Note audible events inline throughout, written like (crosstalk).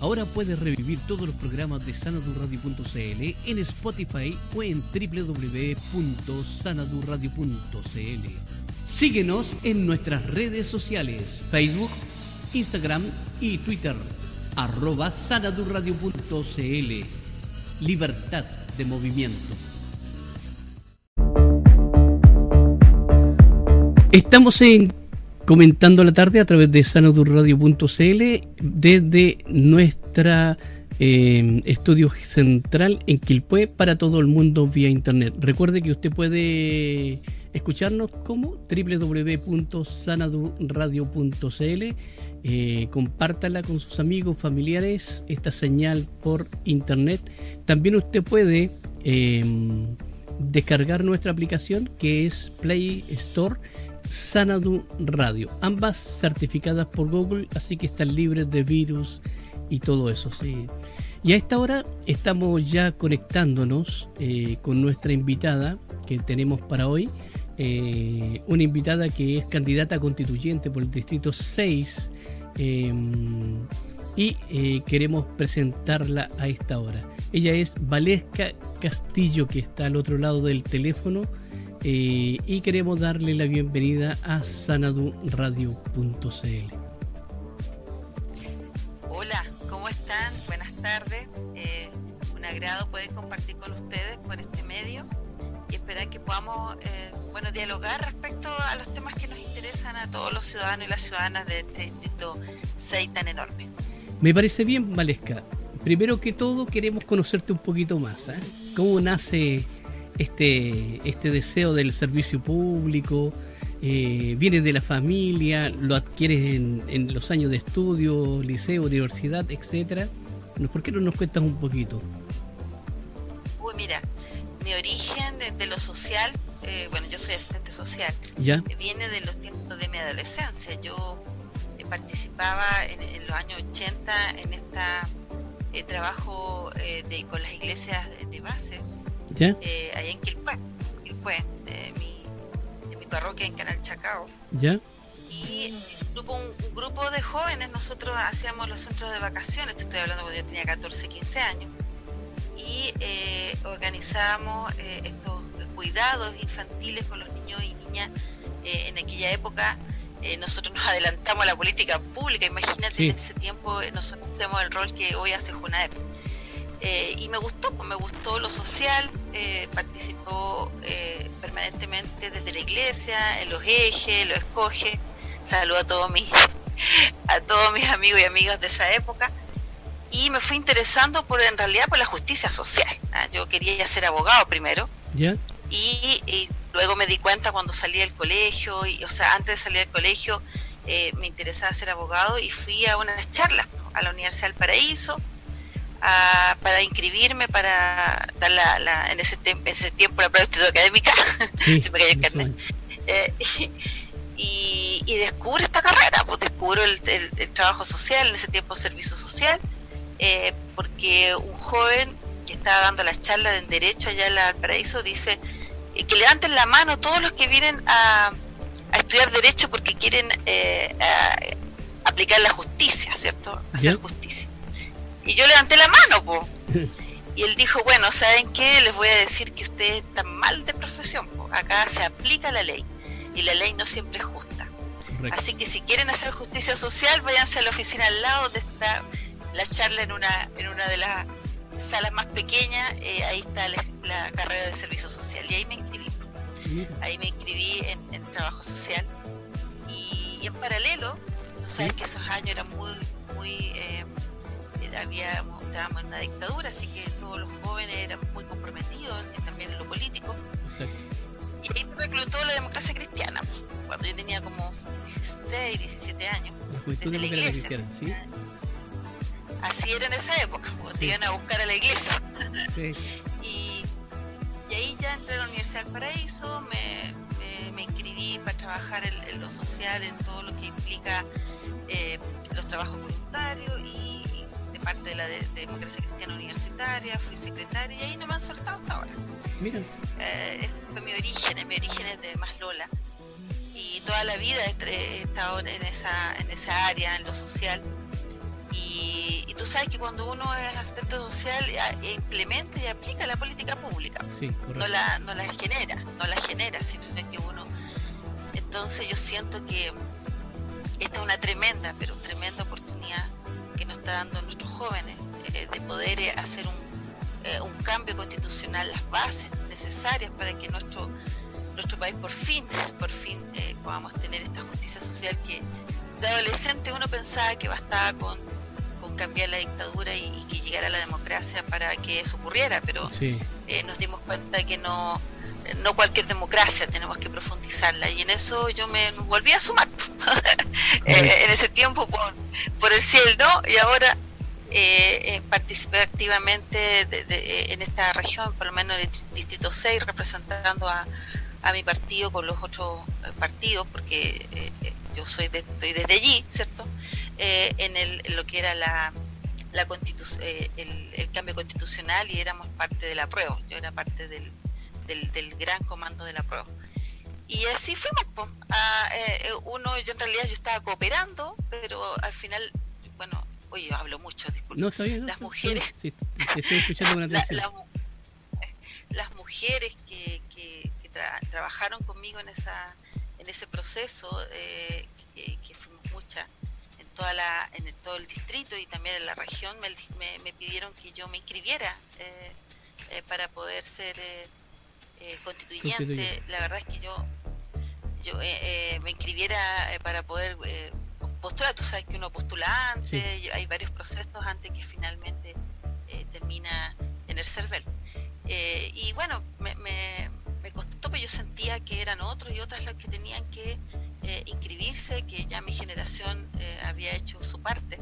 Ahora puedes revivir todos los programas de sanadurradio.cl en Spotify o en www.sanadurradio.cl. Síguenos en nuestras redes sociales, Facebook, Instagram y Twitter, arroba sanadurradio.cl. Libertad de movimiento. Estamos en comentando la tarde a través de sanadurradio.cl desde nuestra eh, estudio central en Quilpué para todo el mundo vía internet. Recuerde que usted puede escucharnos como www.sanadurradio.cl. Eh, compártala con sus amigos, familiares, esta señal por internet. También usted puede eh, descargar nuestra aplicación que es Play Store Sanadu Radio, ambas certificadas por Google, así que están libres de virus y todo eso. Sí. Y a esta hora estamos ya conectándonos eh, con nuestra invitada que tenemos para hoy, eh, una invitada que es candidata constituyente por el Distrito 6 em, y eh, queremos presentarla a esta hora. Ella es Valesca Castillo, que está al otro lado del teléfono. Eh, y queremos darle la bienvenida a sanaduradio.cl. Hola, ¿cómo están? Buenas tardes. Eh, un agrado poder compartir con ustedes por este medio y esperar que podamos eh, bueno, dialogar respecto a los temas que nos interesan a todos los ciudadanos y las ciudadanas de este distrito 6 tan enorme. Me parece bien, Valesca. Primero que todo, queremos conocerte un poquito más. ¿Cómo nace este, este deseo del servicio público, eh, viene de la familia, lo adquieres en, los años de estudio, liceo, universidad, etcétera. ¿Por qué no nos cuentas un poquito? Uy, mira, mi origen de, lo social, eh, bueno, yo soy asistente social, ¿Ya? viene de los tiempos de mi adolescencia. Yo eh, participaba en, los años 80 en este trabajo de, con las iglesias de base eh, ahí en Quilpué, Quilpué de, mi, de mi parroquia en Canal Chacao. ¿Ya? Y grupo, un, grupo de jóvenes, nosotros hacíamos los centros de vacaciones, te estoy hablando cuando yo tenía 14, 15 años, y eh, organizábamos eh, estos cuidados infantiles con los niños y niñas eh, en aquella época. nosotros nos adelantamos a la política pública, imagínate en ese tiempo nosotros hacemos el rol que hoy hace Junaep. Eh, y me gustó, pues me gustó lo social, eh, participó eh, permanentemente desde la iglesia, en los ejes, lo escoge, saludo a todos mis, (laughs) a todos mis amigos y amigas de esa época, y me fui interesando por en realidad por la justicia social. ¿ah? Yo quería ser abogado primero, y, luego me di cuenta cuando salí del colegio, y, o sea, antes de salir del colegio, me interesaba ser abogado y fui a unas charlas a la Universidad del Paraíso, para inscribirme para dar la, en, ese ese tiempo la prueba (laughs) académica, (laughs) se me cayó el carnet. Eh, (laughs) y, y, descubro esta carrera, pues descubro el, trabajo social, en ese tiempo servicio social, eh, porque un joven que estaba dando las charlas en Derecho allá en el Paraíso dice eh, que levanten la mano todos los que vienen a, a estudiar Derecho porque quieren aplicar la justicia, ¿cierto? Hacer justicia. Y yo levanté la mano, po. (laughs) Y él dijo, bueno, ¿saben qué? Les voy a decir que ustedes están mal de profesión. Po. Acá se aplica la ley y la ley no siempre es justa. Así que si quieren hacer justicia social, váyanse a la oficina al lado donde está la charla en una, en una de las salas más pequeñas. Eh, ahí está la, carrera de servicio social. Y ahí me inscribí. Ahí me inscribí en, trabajo social. Y, en paralelo, tú sabes que esos años eran muy, muy... Eh, había, estábamos en una dictadura, así que todos los jóvenes eran muy comprometidos también en lo político. Y ahí me reclutó la democracia cristiana, cuando yo tenía como 16, 17 años, desde la iglesia. Así era en esa época, te iban a buscar a la iglesia. y, y, ahí ya entré a la Universidad del Paraíso, me, me, inscribí para trabajar en, lo social, en todo lo que implica eh, los trabajos voluntarios y parte de la democracia cristiana universitaria, fui secretaria y ahí no me han soltado hasta ahora. Mira. Eh, fue mi origen, mi origen es de Maslola. Y toda la vida he, estado en esa, en esa área, en lo social. Y, tú sabes que cuando uno es asistente social e implementa y aplica la política pública, no, la, no la genera, no la genera, sino que uno... Entonces yo siento que esta es una tremenda, pero tremenda oportunidad dando nuestros jóvenes eh, de poder eh, hacer un, eh, un cambio constitucional, las bases necesarias para que nuestro nuestro país por fin, por fin podamos tener esta justicia social que de adolescente uno pensaba que bastaba con, cambiar la dictadura y, que llegara la democracia para que eso ocurriera, pero nos dimos cuenta que no, no cualquier democracia, tenemos que profundizarla. Y en eso yo me volví a sumar. (laughs) Eh, en ese tiempo por, por el cielo y ahora eh, eh, participé activamente en esta región, por lo menos en el Distrito 6, representando a, a mi partido con los otros partidos, porque yo soy estoy desde allí, ¿cierto? en, el, lo que era la, la el, el, cambio constitucional y éramos parte de la prueba. Yo era parte del, del, gran comando de la prueba. Y así fuimos. Eh, uno, yo en realidad yo estaba cooperando, pero al final, bueno, oye, yo hablo mucho, disculpe. No, las mujeres. estoy escuchando (laughs) las mujeres que, que, trabajaron conmigo en esa en ese proceso, eh, que, fuimos muchas toda la en todo el distrito y también en la región, me, me, pidieron que yo me inscribiera eh, para poder ser eh, constituyente, la verdad es que yo yo eh, eh, me inscribiera para poder postular, tú sabes que uno postula antes, hay varios procesos antes que finalmente termina en el CERVEL. y bueno, me, me, costó, pero yo sentía que eran otros y otras las que tenían que inscribirse, que ya mi generación había hecho su parte.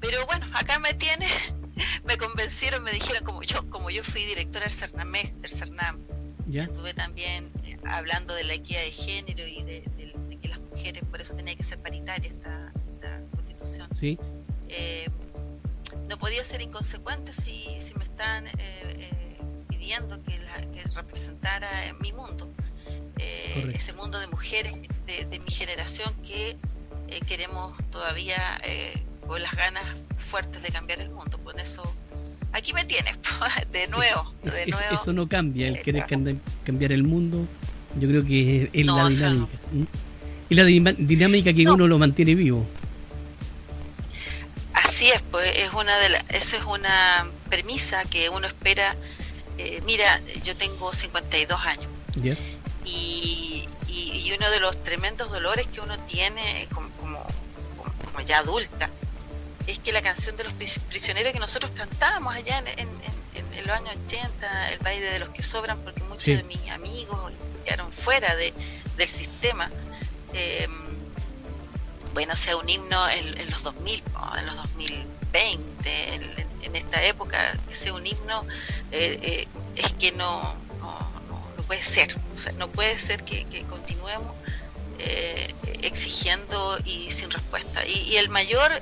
Pero bueno, acá me tiene (laughs) me convencieron, me dijeron, como yo como yo fui directora del Cernamé, del Cernam, estuve también eh, hablando de la equidad de género y de, que las mujeres, por eso tenía que ser paritaria esta, constitución. ¿Sí? Eh, no podía ser inconsecuente si, si me están eh, pidiendo que, representara mi mundo, ese mundo de mujeres de, de mi generación que queremos todavía con las ganas fuertes de cambiar el mundo. Por eso, aquí me tienes, (laughs) de nuevo, de nuevo. Eso no cambia, el querer cambiar el mundo, yo creo que es, la dinámica. Y la dinámica que uno lo mantiene vivo. Así es, pues es una de esa es una premisa que uno espera. Eh, mira, yo tengo 52 años. Y, y, uno de los tremendos dolores que uno tiene como, como, como ya adulta es que la canción de los prisioneros que nosotros cantábamos allá en, en, los años 80, el baile de los que sobran, porque muchos de mis amigos quedaron fuera de, del sistema, eh, bueno, sea un himno en, los 2000, en los 2020, en, esta época, que sea un himno, eh, eh, es que no, puede ser, o sea, no puede ser que, continuemos exigiendo y sin respuesta. Y, el mayor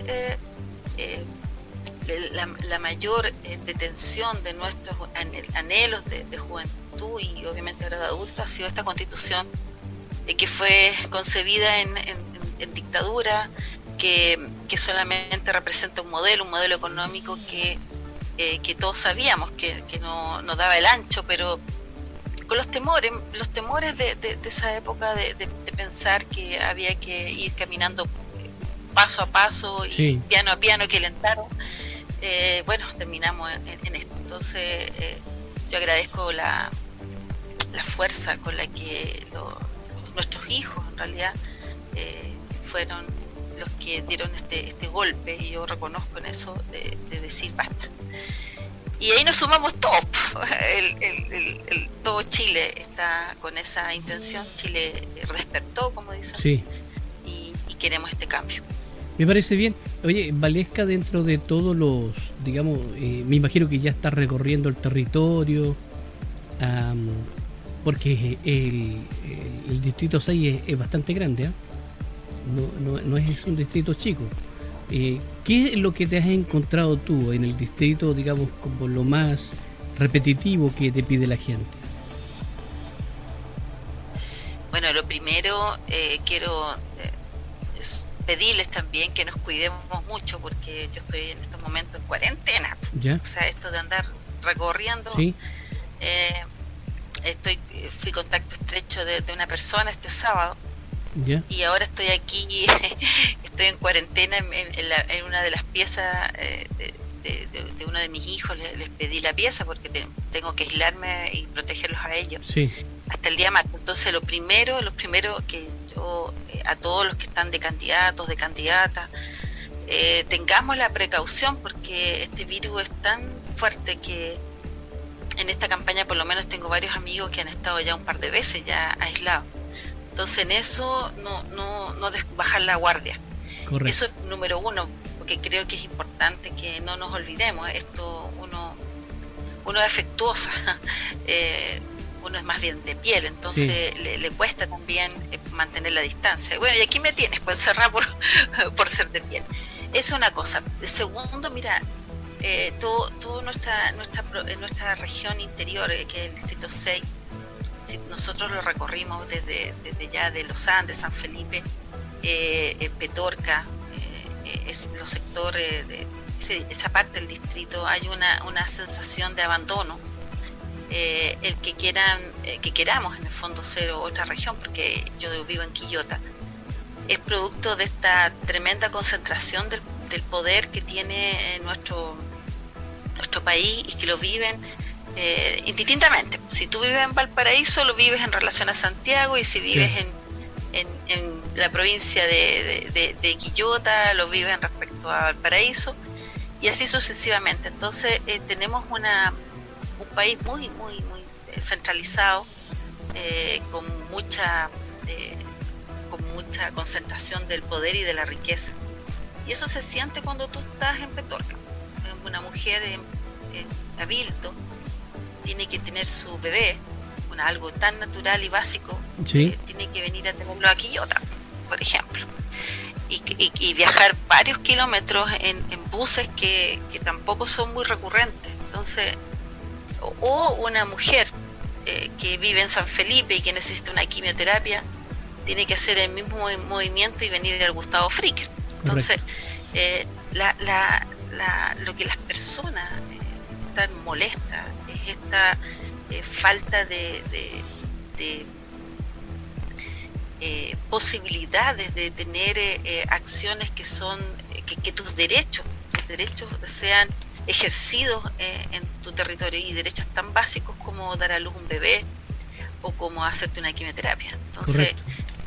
eh, la, mayor eh, detención de nuestros anhelos de, juventud y obviamente ahora de adultos ha sido esta constitución eh, que fue concebida en, dictadura, que, solamente representa un modelo, un modelo económico que, que todos sabíamos que, no, no, daba el ancho, pero con los temores, los temores de, esa época de, pensar que había que ir caminando paso a paso y piano a piano que lentaron, eh, bueno, terminamos en, esto. Entonces, eh, yo agradezco la, la fuerza con la que nuestros hijos, en realidad, eh, fueron los que dieron este, este golpe y yo reconozco en eso de, decir basta. Y ahí nos sumamos todos. (laughs) El, todo Chile está con esa intención. Chile despertó, como dicen, y queremos este cambio. Me parece bien. Oye, Valesca, dentro de todos los, digamos, eh, me imagino que ya está recorriendo el territorio, porque el, el, distrito 6 es, bastante grande, ¿ah? no, no, es un distrito chico. Eh, ¿Qué es lo que te has encontrado tú en el distrito, digamos, como lo más repetitivo que te pide la gente? Bueno, lo primero, eh, quiero pedirles también que nos cuidemos mucho porque yo estoy en estos momentos en cuarentena. O sea, esto de andar recorriendo. Eh, estoy fui contacto estrecho de, una persona este sábado y ahora estoy aquí, (laughs) estoy en cuarentena en, una de las piezas eh, de, uno de mis hijos, les, pedí la pieza porque tengo que aislarme y protegerlos a ellos. Hasta el día más. Entonces, lo primero, lo primero que yo, eh, a todos los que están de candidatos, de candidatas, eh, tengamos la precaución porque este virus es tan fuerte que en esta campaña por lo menos tengo varios amigos que han estado ya un par de veces ya aislados. Entonces en eso no, no, no bajar la guardia. Eso es número uno, porque creo que es importante que no nos olvidemos. Esto uno, uno es afectuosa, (laughs) eh, uno es más bien de piel, entonces le, cuesta también eh, mantener la distancia. Bueno, y aquí me tienes, pues cerrar por, (laughs) por ser de piel. Es una cosa. Segundo, mira, eh, todo nuestra, nuestra, nuestra región interior, que es el distrito 6, si nosotros lo recorrimos desde, desde ya de Los Andes, San Felipe, eh, Petorca, eh, es, los sectores de esa parte del distrito, hay una, una sensación de abandono. Eh, el que quieran, eh, que queramos en el fondo ser otra región, porque yo vivo en Quillota, es producto de esta tremenda concentración del, del poder que tiene nuestro, nuestro país y que lo viven eh, indistintamente. Si tú vives en Valparaíso, lo vives en relación a Santiago, y si vives en, en, la provincia de, de, Quillota, lo vives en respecto a Valparaíso, y así sucesivamente. Entonces, eh, tenemos una, un país muy, muy, muy centralizado, eh, con mucha con mucha concentración del poder y de la riqueza. Y eso se siente cuando tú estás en Petorca, una mujer en, en Cabildo, tiene que tener su bebé, algo tan natural y básico, eh, tiene que venir a tenerlo a Quillota, por ejemplo. Y, viajar varios kilómetros en, buses que, tampoco son muy recurrentes. Entonces, o, una mujer eh, que vive en San Felipe y que necesita una quimioterapia, tiene que hacer el mismo movimiento y venir al Gustavo Fricker. Entonces, eh, lo que las personas están molestas esta eh, falta de, eh, posibilidades de tener eh, acciones que son, que, tus derechos, tus derechos sean ejercidos en tu territorio y derechos tan básicos como dar a luz un bebé o como hacerte una quimioterapia. Entonces,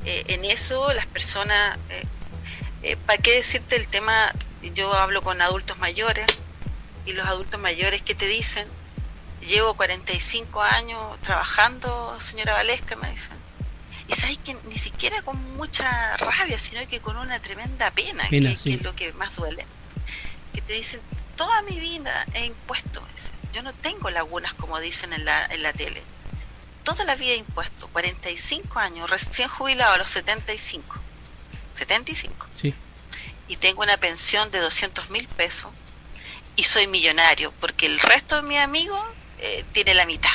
en eso las personas, ¿para qué decirte el tema? Yo hablo con adultos mayores y los adultos mayores que te dicen llevo 45 años trabajando, señora Valesca, me dicen. Y sabes que ni siquiera con mucha rabia, sino que con una tremenda pena, que, es lo que más duele. Que te dicen, toda mi vida he impuesto, yo no tengo lagunas como dicen en la, en la tele. Toda la vida he impuesto, 45 años, recién jubilado a los 75. 75. Sí. Y tengo una pensión de 200 mil pesos y soy millonario, porque el resto de mis amigos eh, tiene la mitad.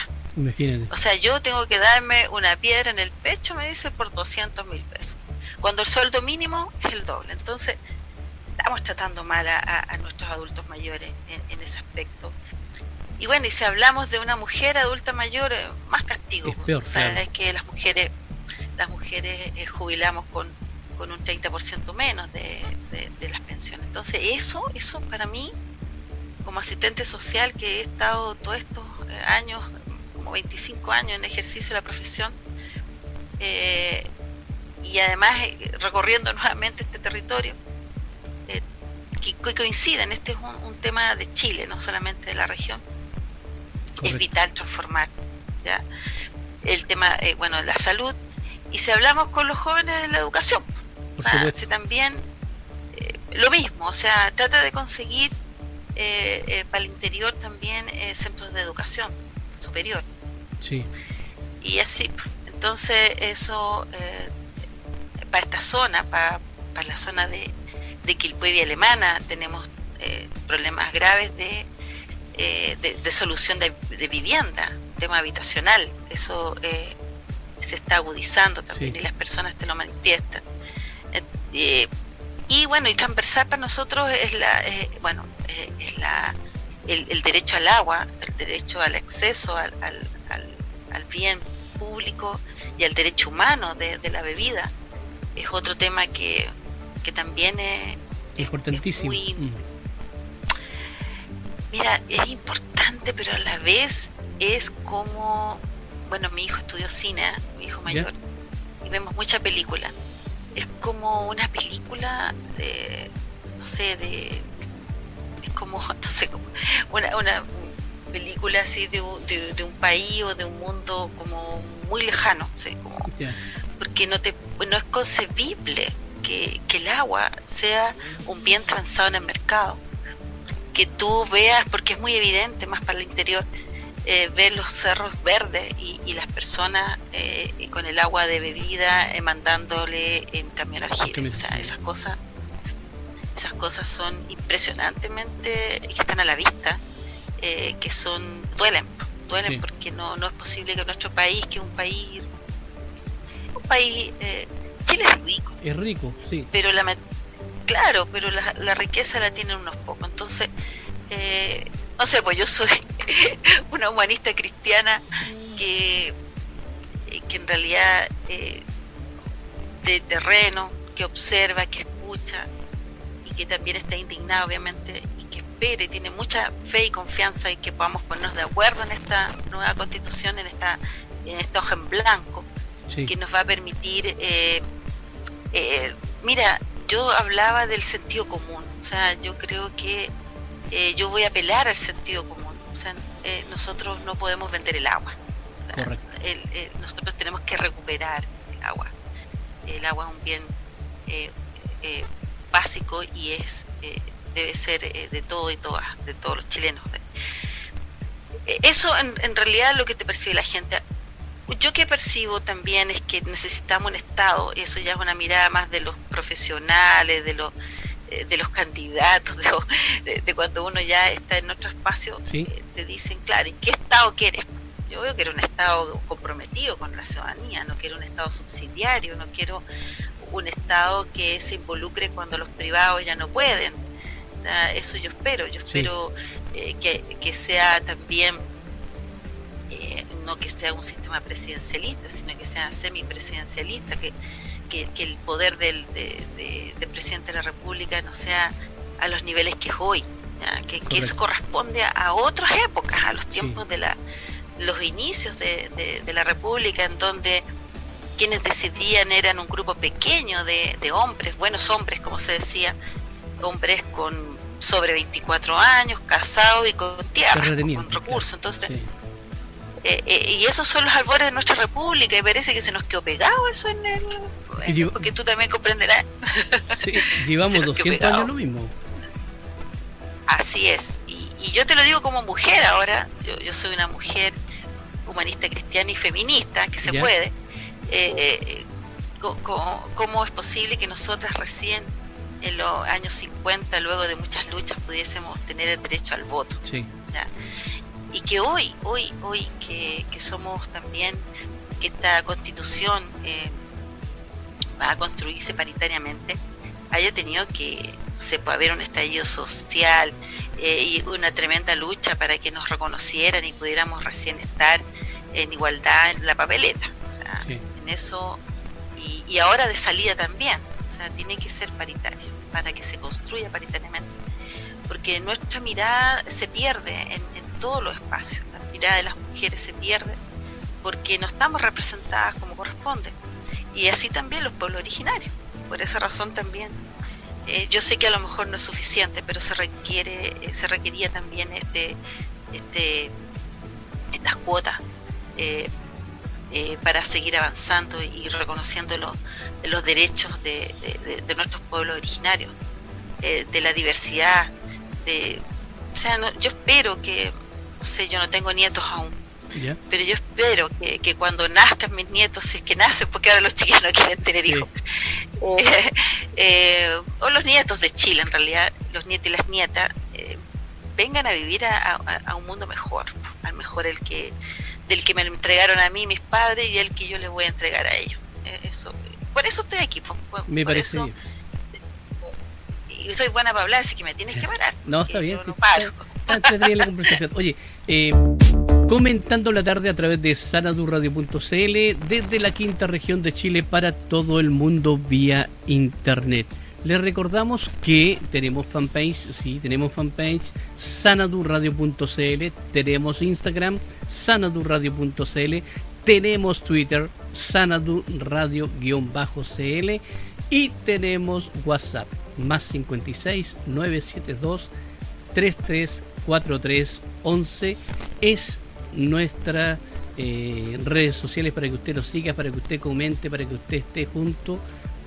O sea, yo tengo que darme una piedra en el pecho, me dice, por 200 mil pesos. Cuando el sueldo mínimo es el doble. Entonces, estamos tratando mal a, nuestros adultos mayores en, ese aspecto. Y bueno, y si hablamos de una mujer adulta mayor, eh, más castigo. o sea, es que las mujeres las mujeres eh, jubilamos con, con un 30% menos de, de las pensiones. Entonces, eso, eso para mí como asistente social que he estado todos estos eh, años, como 25 años en ejercicio de la profesión, eh, y además eh, recorriendo (laughs) nuevamente este territorio, que, coinciden, este es un, tema de Chile, no solamente de la región, es vital transformar ¿ya? el tema, bueno, la salud, y si hablamos con los jóvenes de la educación, si también lo mismo, o sea, trata de conseguir eh, eh, para el interior también eh, centros de educación superior. Sí. Y así, entonces eso, para esta zona, para, para la zona de, de y Alemana, tenemos problemas graves de, de, solución de, vivienda, tema habitacional. Eso se está agudizando también y las personas te lo manifiestan. Y bueno, y transversal para nosotros es la, eh, bueno, eh, es la, el, derecho al agua, el derecho al acceso al, al, al, bien público y al derecho humano de, de, la bebida. Es otro tema que, que también es, importantísimo. Mm. Mira, es importante, pero a la vez es como, bueno, mi hijo estudió cine, mi hijo mayor, y vemos mucha película. Es como una película de, no sé, de, es como, (laughs) no sé, como una, una película así de, de, un país o de un mundo como muy lejano, ¿sí? como, porque no, te, no es concebible que, que el agua sea un bien transado en el mercado que tú veas, porque es muy evidente más para el interior, eh, ver los cerros verdes y, las personas eh, con el agua de bebida eh, mandándole en camión aljibe. O sea, esas cosas, esas cosas son impresionantemente, que están a la vista, eh, que son, duelen, duelen porque no, no es posible que nuestro país, que un país, un país, Chile es rico. Es rico, sí. Pero la Claro, pero la, riqueza la tienen unos pocos. Entonces, eh, no sé, pues yo soy (laughs) una humanista cristiana que, eh, que en realidad eh, de terreno, que observa, que escucha y que también está indignada, obviamente, y que espera y tiene mucha fe y confianza y que podamos ponernos de acuerdo en esta nueva constitución, en esta, en esta hoja en blanco, que nos va a permitir. mira, yo hablaba del sentido común, o sea, yo creo que eh, yo voy a apelar al sentido común, o sea, eh, nosotros no podemos vender el agua, nosotros tenemos que recuperar el agua, el agua es un bien eh, básico y es debe ser de todo y todas, de todos los chilenos. Eso en, en realidad es lo que te percibe la gente. Yo que percibo también es que necesitamos un Estado, y eso ya es una mirada más de los profesionales, de los eh, de los candidatos, (laughs) de, cuando uno ya está en otro espacio, eh, te dicen, claro, ¿y qué Estado quieres? Yo veo que era un Estado comprometido con la ciudadanía, no quiero un Estado subsidiario, no quiero un Estado que se involucre cuando los privados ya no pueden. Eso yo espero, yo espero eh, que, que sea también no que sea un sistema presidencialista, sino que sea semipresidencialista, que, que, el poder del presidente de la República no sea a los niveles que es hoy, que, eso corresponde a, otras épocas, a los tiempos de la, los inicios de, la República, en donde quienes decidían eran un grupo pequeño de, hombres, buenos hombres, como se decía, hombres con sobre 24 años, casados y con tierra, con, recursos. Entonces, eh, eh, y esos son los albores de nuestra república y parece que se nos quedó pegado eso en el... porque tú también comprenderás. Sí, llevamos (laughs) 200 años lo mismo. Así es. Y, yo te lo digo como mujer ahora, yo, yo soy una mujer humanista cristiana y feminista, que se puede. Eh, ¿Cómo es posible que nosotras recién en los años 50, luego de muchas luchas, pudiésemos tener el derecho al voto? Sí y que hoy, hoy, hoy que, somos también, que esta constitución eh, va a construirse paritariamente, haya tenido que se puede haber un estallido social eh, y una tremenda lucha para que nos reconocieran y pudiéramos recién estar en igualdad en la papeleta. O sea, en eso, y, y, ahora de salida también. O sea, tiene que ser paritario para que se construya paritariamente. Porque nuestra mirada se pierde en, todos los espacios. La mirada de las mujeres se pierde porque no estamos representadas como corresponde. Y así también los pueblos originarios. Por esa razón también, eh, yo sé que a lo mejor no es suficiente, pero se requiere, eh, se requería también este, este, estas cuotas eh, para seguir avanzando y reconociendo los derechos de, de, nuestros pueblos originarios, de la diversidad, de, o sea, yo espero que sé, yo no tengo nietos aún. Pero yo espero que, cuando nazcan mis nietos, si es que nacen, porque ahora los (laughs) chiquillos no quieren tener hijos, eh, (laughs) eh, o los nietos de Chile en realidad, los nietos y las nietas, eh, vengan a vivir a, un mundo mejor, al mejor el que del que me entregaron a mí mis padres y el que yo les voy a entregar a ellos. eso, por eso estoy aquí. Por, me parece y soy buena para hablar, así que me tienes que parar. No, está bien. No, paro. Está, la conversación. Oye, eh, comentando la tarde a través de sanadurradio.cl desde la quinta región de Chile para todo el mundo vía internet. Les recordamos que tenemos fanpage, sí, tenemos fanpage sanadurradio.cl, tenemos Instagram sanadurradio.cl, tenemos Twitter sanadurradio-cl y tenemos WhatsApp más 56 972 334311 es nuestra eh, redes sociales para que usted nos siga, para que usted comente, para que usted esté junto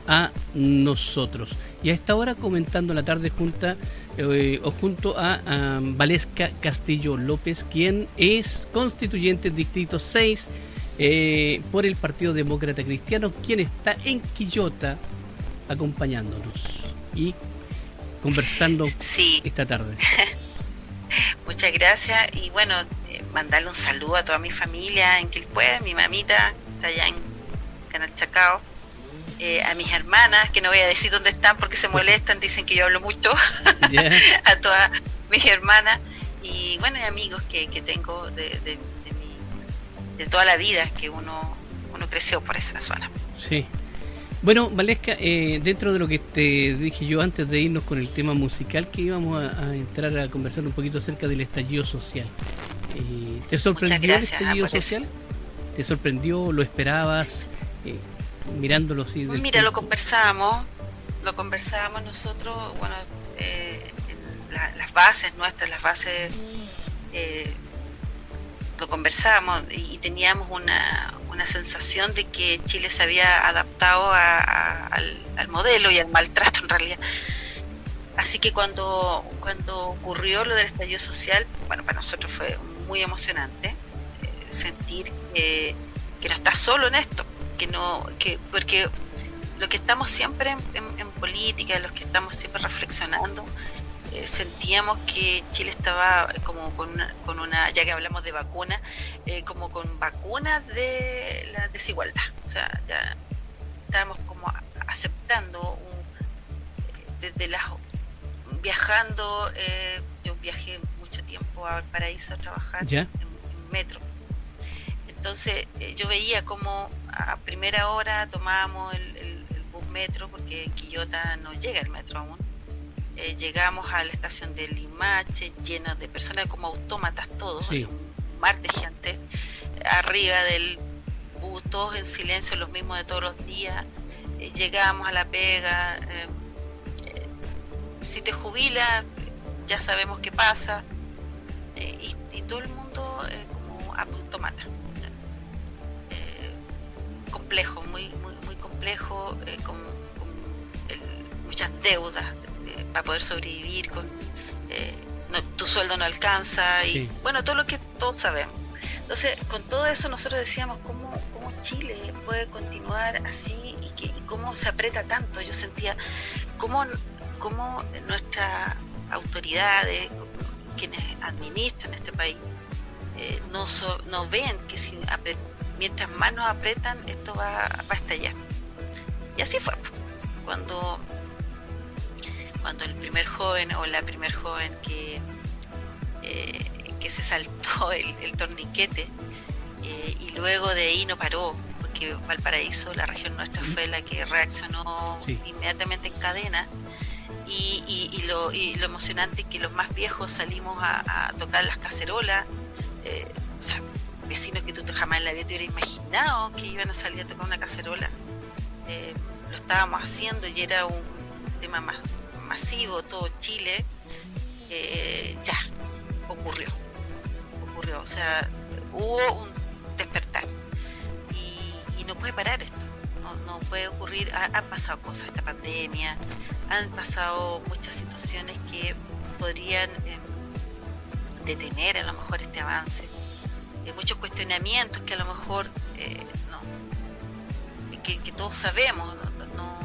a nosotros. Y a esta hora comentando la tarde junta eh, o junto a, Valesca Castillo López, quien es constituyente del Distrito 6 eh, por el Partido Demócrata Cristiano, quien está en Quillota acompañándonos y conversando esta tarde. (laughs) Muchas gracias y bueno, eh, mandarle un saludo a toda mi familia en Quilpue, mi mamita está allá en Canal Chacao, eh, a mis hermanas, que no voy a decir dónde están porque se molestan, dicen que yo hablo mucho, (laughs) a todas mis hermanas y bueno, y amigos que, que tengo de, de, de, toda la vida, que uno, uno creció por esa zona. Sí. Bueno, Valesca, eh, dentro de lo que te dije yo antes de irnos con el tema musical, que íbamos a, entrar a conversar un poquito acerca del estallido social. Eh, ¿Te sorprendió el estallido social? ¿Te sorprendió? ¿Lo esperabas? Eh, mirándolo así. Mira, lo conversábamos, lo conversábamos nosotros, bueno, las bases nuestras, las bases, lo conversábamos y teníamos una, una sensación de que Chile se había adaptado al, modelo y al maltrato en realidad. Así que cuando, cuando ocurrió lo del estallido social, bueno, para nosotros fue muy emocionante eh, sentir que, no estás solo en esto, que no, que, porque lo que estamos siempre en, en política, los que estamos siempre reflexionando, eh, sentíamos que Chile estaba como con una, con una, ya que hablamos de vacuna, eh, como con vacunas de la desigualdad. O sea, ya estábamos como aceptando desde las viajando, eh, yo viajé mucho tiempo a Paraíso a trabajar en, metro. Entonces yo veía como a primera hora tomábamos el, el, el bus metro, porque en Quillota no llega el metro aún eh, llegamos a la estación de Limache lleno de personas como autómatas todos, un mar de gente arriba del bus, todos en silencio, los mismos de todos los días. Eh, llegamos a la pega, eh, si te jubilas, ya sabemos qué pasa, y, todo el mundo como autómata. complejo, muy, muy, muy complejo, con, muchas deudas para poder sobrevivir, con eh, tu sueldo no alcanza y bueno, todo lo que todos sabemos. Entonces, con todo eso nosotros decíamos cómo, cómo Chile puede continuar así y, que, cómo se aprieta tanto. Yo sentía cómo, cómo nuestras autoridades, quienes administran este país, eh, no, no ven que si mientras más nos apretan, esto va, va a estallar. Y así fue. Cuando cuando el primer joven o la primer joven que, eh, que se saltó (laughs) el, torniquete eh, y luego de ahí no paró, porque Valparaíso, la región nuestra, fue la que reaccionó inmediatamente en cadena. Y, y, lo, y lo emocionante es que los más viejos salimos a, tocar las cacerolas, eh, o sea, vecinos que tú jamás en la vida te hubieras imaginado que iban a salir a tocar una cacerola. lo estábamos haciendo y era un tema más masivo, todo Chile, eh, ya, ocurrió. Ocurrió, o sea, hubo un despertar. Y, no puede parar esto. No, puede ocurrir, han pasado cosas, esta pandemia, han pasado muchas situaciones que podrían em, detener a lo mejor este avance. Eh, muchos cuestionamientos que a lo mejor eh, no, que, todos sabemos, no,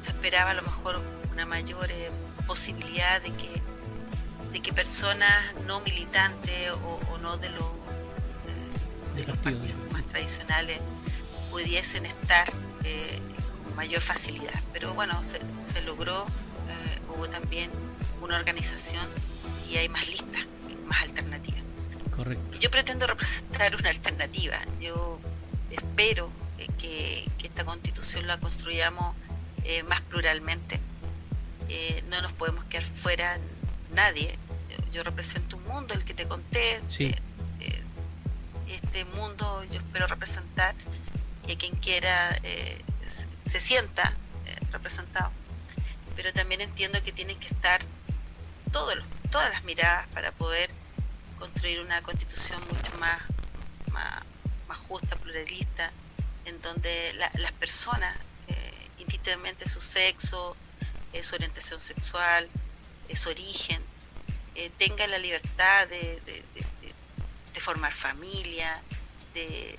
se esperaba a lo mejor una mayor eh, posibilidad de que, de que personas no militantes o, no de, los de, los partidos más tradicionales pudiesen estar eh, con mayor facilidad. Pero bueno, se, logró, eh, hubo también una organización y hay más listas, más alternativas. Correcto. Yo pretendo representar una alternativa. Yo espero eh, que, esta constitución la construyamos eh, más pluralmente. Eh, no nos podemos quedar fuera nadie. Yo, represento un mundo, el que te conté. este mundo yo espero representar y quien quiera se sienta representado. Pero también entiendo que tienen que estar todos todas las miradas para poder construir una constitución mucho más, más, justa, pluralista, en donde las personas, eh, indistintamente su sexo, su orientación sexual, su origen, eh, tengan la libertad de, formar familia, de,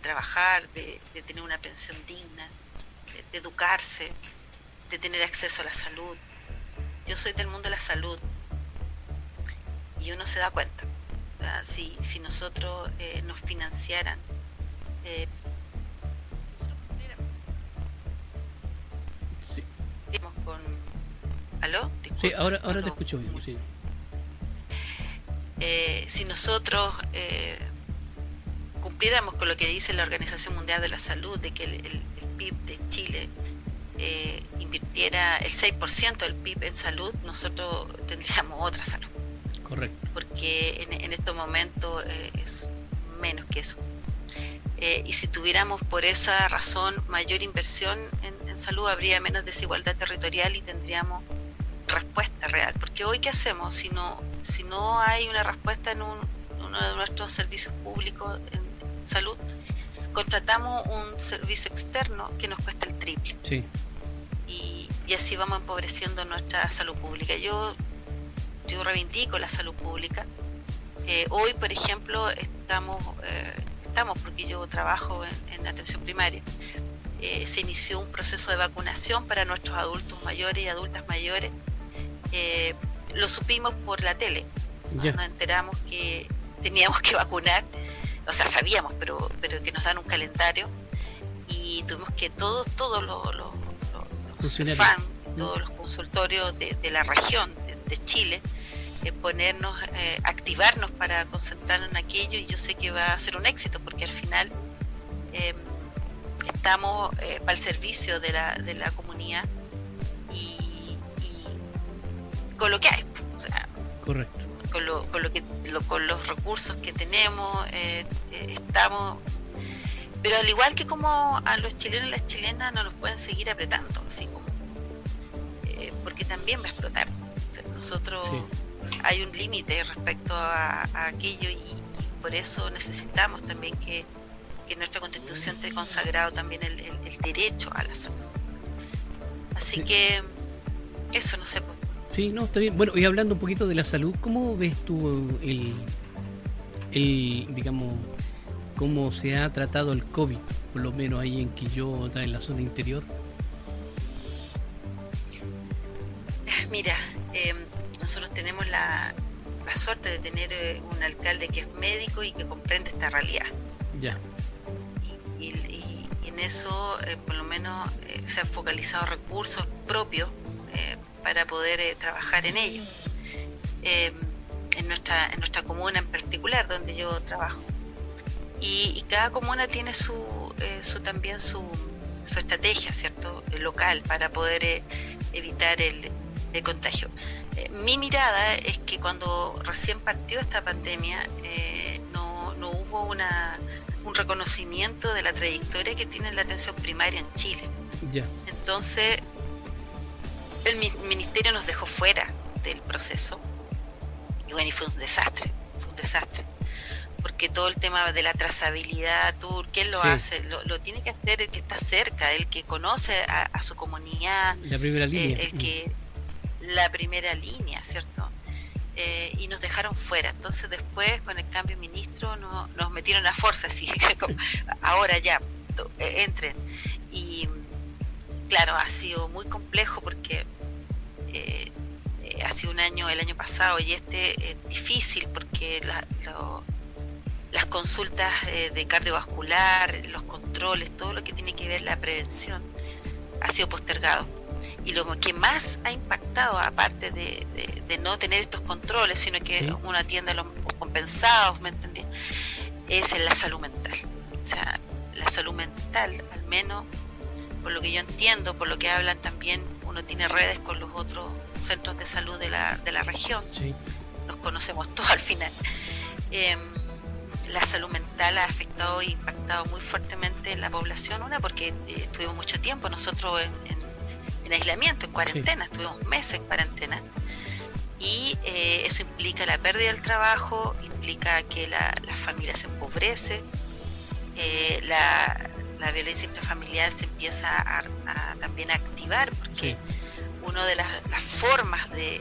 trabajar, de, tener una pensión digna, de educarse, de tener acceso a la salud. Yo soy del mundo de la salud, y uno se da cuenta. Si, si nosotros eh, nos financiaran, eh, sí. con... ¿Aló? sí, ahora, ahora te escucho bien. Sí. Eh, si nosotros eh, cumpliéramos con lo que dice la Organización Mundial de la Salud, de que el, el, PIB de Chile eh, invirtiera el 6% del PIB en salud, nosotros tendríamos otra salud. Correcto. Porque en, estos momentos eh, es menos que eso. Y si tuviéramos por esa razón mayor inversión en, salud, habría menos desigualdad territorial y tendríamos respuesta real. Porque hoy, ¿qué hacemos si no, si no hay una respuesta en, uno de nuestros servicios públicos en salud? Contratamos un servicio externo que nos cuesta el triple. Sí. Y, y así vamos empobreciendo nuestra salud pública. Yo yo reivindico la salud pública. Eh, hoy, por ejemplo, estamos, eh, estamos porque yo trabajo en, atención primaria, eh, se inició un proceso de vacunación para nuestros adultos mayores y adultas mayores. lo supimos por la tele. Nos enteramos que teníamos que vacunar, o sea, sabíamos, pero, pero que nos dan un calendario. Y tuvimos que todos, todos los, los, todos los consultorios de, la región de Chile, eh, ponernos, eh, activarnos para concentrarnos en aquello. Y yo sé que va a ser un éxito porque al final em, estamos eh, para el servicio de la, de la comunidad y, con lo que hay. Correcto. Con, lo, con, lo que, con los recursos que tenemos, estamos pero al igual que como a los chilenos y las chilenas no nos pueden seguir apretando, así como, porque también va a explotar. nosotros hay un límite respecto a, aquello y, por eso necesitamos también que, nuestra constitución esté consagrado también el, derecho a la salud. Así que eso no sé. Sí, no, está bien. Bueno, y hablando un poquito de la salud, ¿cómo ves tú el, el digamos, cómo se ha tratado el COVID, por lo menos ahí en Quillota, en la zona interior? (laughs) Mira, eh, nosotros tenemos la, suerte de tener eh, un alcalde que es médico y que comprende esta realidad. Ya. Y, en eso, eh, por lo menos, eh, se han focalizado recursos propios para poder trabajar en ello. en, nuestra, en nuestra comuna en particular, donde yo trabajo. Y, cada comuna tiene su, su también su, su estrategia, ¿cierto? local para poder evitar el, el contagio. Eh, mi mirada es que cuando recién partió esta pandemia eh, no, no, hubo una, un reconocimiento de la trayectoria que tiene la atención primaria en Chile. Entonces, el ministerio nos dejó fuera del proceso y bueno, y fue un desastre, fue un desastre. Porque todo el tema de la trazabilidad, tú, ¿quién lo hace? Lo, tiene que hacer el que está cerca, el que conoce a, su comunidad, la primera línea. el que la primera línea, ¿cierto? Eh, y nos dejaron fuera. Entonces después, con el cambio de ministro, no, nos metieron a fuerza, (laughs) así ahora ya, eh, entren. Y claro, ha sido muy complejo porque eh, ha sido un año, el año pasado, y este es difícil porque las consultas de cardiovascular, los controles, todo lo que tiene que ver la prevención, ha sido postergado y lo que más ha impactado, aparte de, no tener estos controles, sino que uno atiende a los compensados, ¿me entendí? Es en la salud mental. O sea, la salud mental, al menos por lo que yo entiendo, por lo que hablan también, uno tiene redes con los otros centros de salud de la, de la región. Sí. Nos conocemos (laughs) todos al final. Em, la salud mental ha afectado e impactado muy fuertemente en la población, una porque eh, estuvimos mucho tiempo nosotros en, aislamiento, en cuarentena, estuvimos meses en cuarentena, y eh, eso implica la pérdida del trabajo, implica que la, familia se empobrece, eh, la, violencia intrafamiliar se empieza a, también a activar, porque una de las, formas de,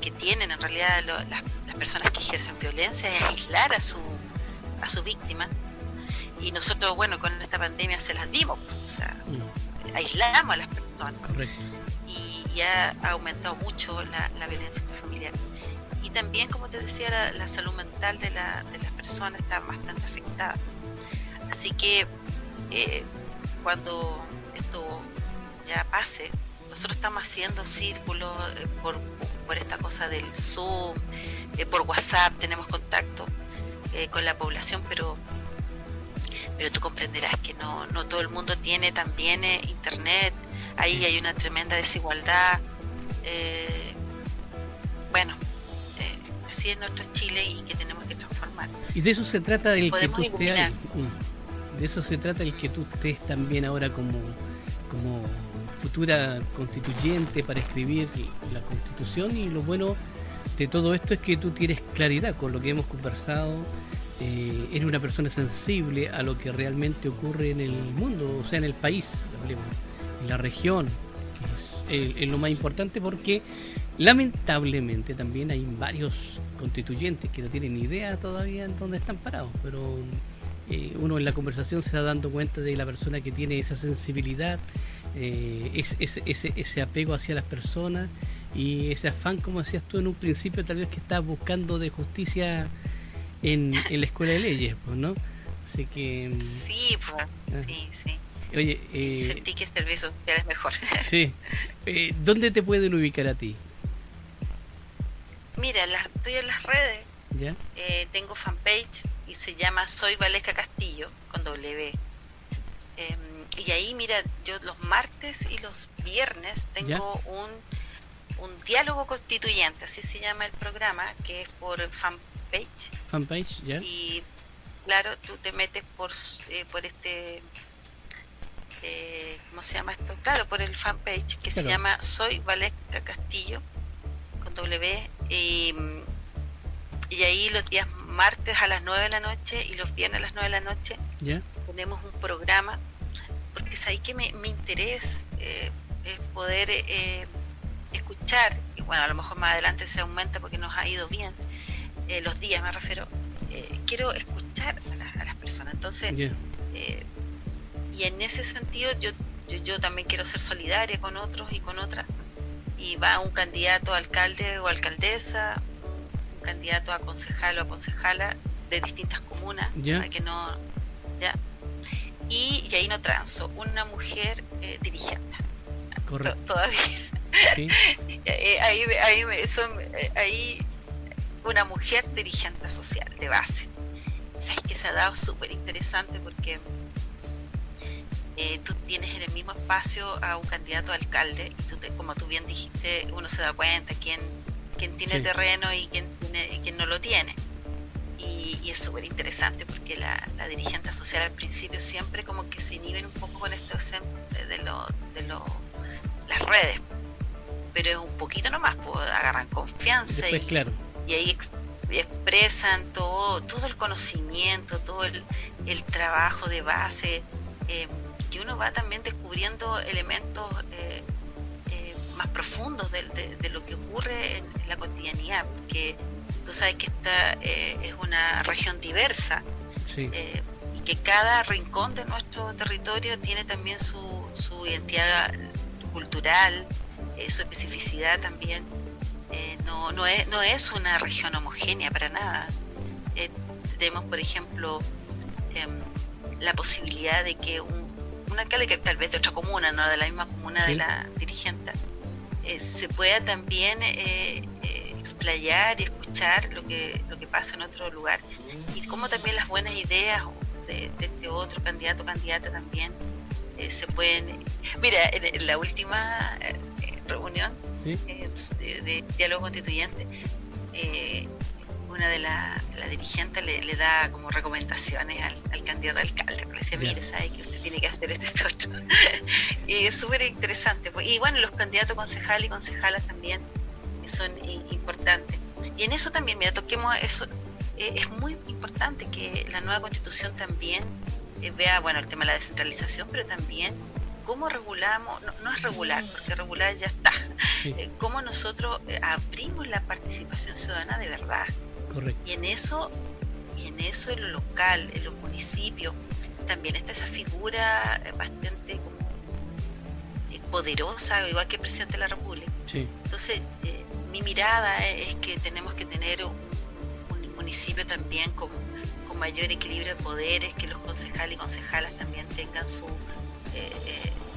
que tienen en realidad las personas que ejercen violencia es aislar a su, a su víctima. Y nosotros, bueno, con esta pandemia se las dimos, o sea, mm. Aislamos a las personas. Y ya ha aumentado mucho la, violencia intrafamiliar. Y también, como te decía, la, salud mental de, la, de las personas está bastante afectada. Así que eh, cuando esto ya pase, nosotros estamos haciendo círculos eh, por, por, esta cosa del Zoom, eh, por WhatsApp tenemos contacto con la población, pero pero tú comprenderás que no, no todo el mundo tiene también internet, ahí hay una tremenda desigualdad. bueno, así es nuestro Chile y que tenemos que transformar. Y de eso se trata el que tú estés, de eso se trata el que tú estés también ahora como, como futura constituyente para escribir la constitución y lo bueno de todo esto es que tú tienes claridad con lo que hemos conversado, eh, una persona sensible a lo que realmente ocurre en el mundo, o sea, en el país, en la región, que es, lo más importante porque lamentablemente también hay varios constituyentes que no tienen idea todavía en dónde están parados, pero eh, uno en la conversación se va dando cuenta de la persona que tiene esa sensibilidad, eh, ese, ese, apego hacia las personas y ese afán, como decías tú en un principio, tal vez que estás buscando de justicia en, en la escuela de leyes, pues, ¿no? Así que... Mm, sí, pues, ah. sí, sí. Oye, eh, sentí que el servicio social es mejor. (laughs) sí. Eh, ¿Dónde te pueden ubicar a ti? Mira, estoy en las redes. ¿Ya? Eh, tengo fanpage y se llama Soy Valesca Castillo, con W. Em, y ahí, mira, yo los martes y los viernes tengo un, un diálogo constituyente, así se llama el programa, que es por fanpage. Fanpage, ya. Y claro, tú te metes por, eh, por este. Eh, ¿Cómo se llama esto? Claro, por el fanpage que se llama Soy Valesca Castillo, con W. Y, y ahí los días martes a las 9 de la noche y los viernes a las 9 de la noche tenemos un programa, porque es ahí que mi, interés eh, es poder eh, escuchar, y bueno, a lo mejor más adelante se aumenta porque nos ha ido bien, eh, los días me refiero, quiero escuchar a, las personas. Entonces, y en ese sentido yo, yo, yo también quiero ser solidaria con otros y con otras y va un candidato a alcalde o alcaldesa, candidato a concejal o a concejala de distintas comunas, que no, ¿ya? Y, y ahí no transo, una mujer eh, dirigente. Correcto. Todavía. (laughs) Eh, ahí, ahí, eh, ahí una mujer dirigente social de base. ¿Sabes que se ha dado súper interesante porque tú tienes en el mismo espacio a un candidato a alcalde y tú como tú bien dijiste, uno se da cuenta quién quién tiene terreno y quién, tiene, quién no lo tiene. Y, es súper interesante porque la, dirigente social al principio siempre como que se inhiben un poco con esto de, lo, de lo, las redes. Pero es un poquito nomás, pues agarran confianza y, claro. Y ahí expresan todo, todo el conocimiento, todo el, trabajo de base, eh, que uno va también descubriendo elementos eh, más profundos de, de, lo que ocurre en, la cotidianidad, porque tú sabes que esta eh, es una región diversa eh, y que cada rincón de nuestro territorio tiene también su, su identidad cultural, eh, su especificidad también. No, no, es, no es una región homogénea para nada. tenemos, por ejemplo, em, la posibilidad de que un un alcalde que tal vez de otra comuna, no de la misma comuna de la dirigente, eh, se pueda también eh, eh, explayar y escuchar lo que, lo que pasa en otro lugar y cómo también las buenas ideas de, este otro candidato o candidata también se pueden... Mira, en, la última reunión de, diálogo constituyente, una de las la dirigentes le, da como recomendaciones al, candidato alcalde, le decía, mire, sabe que usted tiene que hacer esto, esto, otro. (laughs) y es súper interesante. Pues. Y bueno, los candidatos concejales y concejalas también son importantes. Y en eso también, mira, toquemos eso. Eh, es muy importante que la nueva constitución también eh, vea, bueno, el tema de la descentralización, pero también cómo regulamos, no, es regular, porque regular ya está, eh, cómo nosotros abrimos la participación ciudadana de verdad. Y en eso, y en eso en lo local, en los municipios, también está esa figura eh, bastante como eh, poderosa, igual que el presidente de la República. Entonces, eh, mi mirada es que tenemos que tener un, municipio también con, con, mayor equilibrio de poderes, que los concejales y concejalas también tengan su,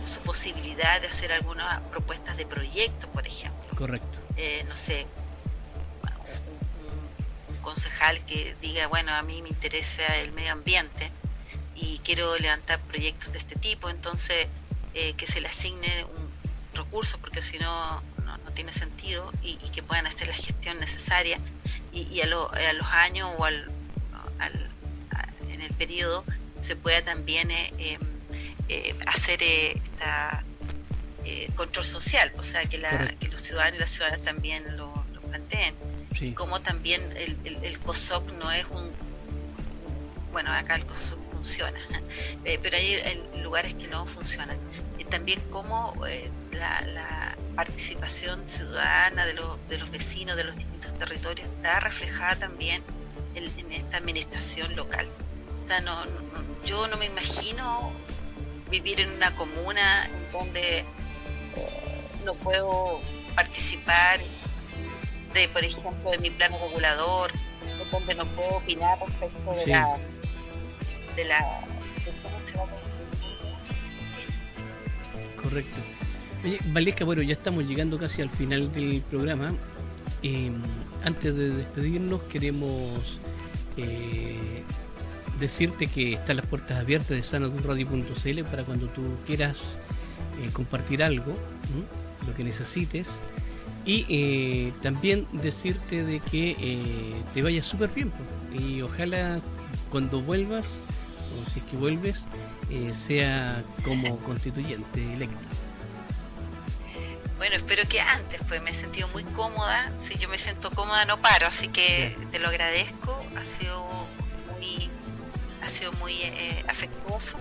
su posibilidad de hacer algunas propuestas de proyecto, por ejemplo. Correcto. no sé, concejal que diga, bueno, a mí me interesa el medio ambiente y quiero levantar proyectos de este tipo, entonces eh, que se le asigne un recurso, porque si no, no, tiene sentido, y, que puedan hacer la gestión necesaria y, a, los años o al, en el periodo se pueda también eh, em, eh, hacer esta control social, o sea, que, que los ciudadanos y las ciudadanas también lo planteen como también el, el, COSOC no es un, bueno, acá el COSOC funciona, (laughs) eh, pero hay lugares que no funcionan. Y también cómo eh, la, participación ciudadana de, los, de los vecinos de los distintos territorios está reflejada también en, esta administración local. O sea, no, yo no me imagino vivir en una comuna donde eh, no puedo participar de, por ejemplo, de mi plano regulador, donde no puedo opinar respecto de la de la Correcto. Oye, Valesca, bueno, ya estamos llegando casi al final del programa. Eh, antes de despedirnos, queremos eh, decirte que están las puertas abiertas de sanadurradio.cl para cuando tú quieras eh, compartir algo, lo que necesites. Y eh, también decirte de que eh, te vaya súper bien. Y ojalá cuando vuelvas, o si es que vuelves, sea como (laughs) constituyente electa. Bueno, espero que antes, pues me he sentido muy cómoda. Si yo me siento cómoda, no paro, así que te lo agradezco. Ha sido muy, ha sido muy afectuoso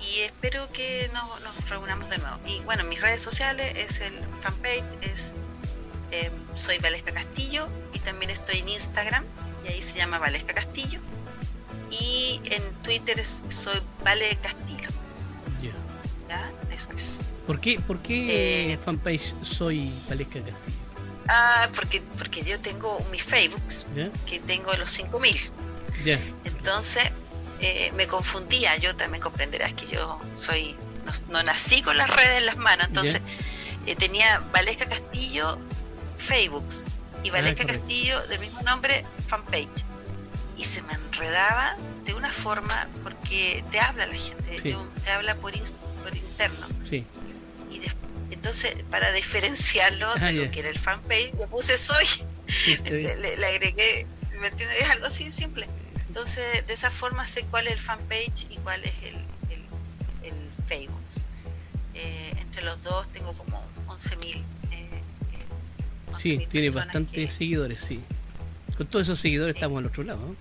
y espero que nos, nos, reunamos de nuevo. Y bueno, mis redes sociales es el fanpage, es eh, soy Valesca Castillo y también estoy en Instagram y ahí se llama Valesca Castillo y en Twitter soy Vale Castillo. ¿Ya? Eso es. ¿Por qué, por qué eh, fanpage soy Valesca Castillo? Ah, porque, porque yo tengo mi Facebook, que tengo los 5000. Yeah. Entonces, eh, me confundía, yo también comprenderás que yo soy, no, nací con las redes en las manos, entonces eh, tenía Valesca Castillo Facebook y Valesca ah, Castillo del mismo nombre fanpage y se me enredaba de una forma porque te habla la gente, te habla por, por interno. Sí. Y entonces, para diferenciarlo ah, de lo que era el fanpage, le puse soy, (laughs) le, agregué, ¿me entiendes? Es algo así simple. Entonces, de esa forma sé cuál es el fanpage y cuál es el, el, Facebook. Eh, entre los dos tengo como 11.000. Eh, eh, sí, tiene bastantes seguidores, sí. Con todos esos seguidores estamos al otro lado.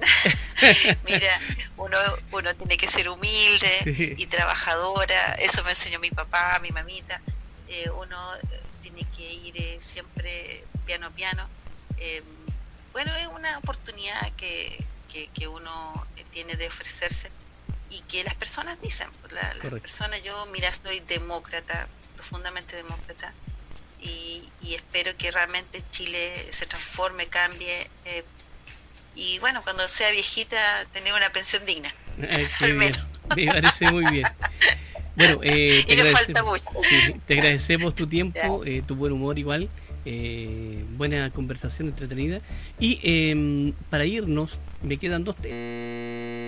(laughs) Mira, uno, uno tiene que ser humilde y trabajadora, eso me enseñó mi papá, mi mamita. uno tiene que ir siempre piano a piano. Eh, bueno, es una oportunidad que, que, uno tiene de ofrecerse y que las personas dicen, pues, la, las personas, yo, mira, soy demócrata, profundamente demócrata, y, espero que realmente Chile se transforme, cambie, eh, y bueno, cuando sea viejita, tener una pensión digna, (laughs) al menos. Me parece muy bien. Bueno, eh, (laughs) te, agradecemos, sí, te agradecemos tu (laughs) tiempo, eh, tu buen humor igual, eh, buena conversación entretenida. Y eh, para irnos, me quedan dos temas.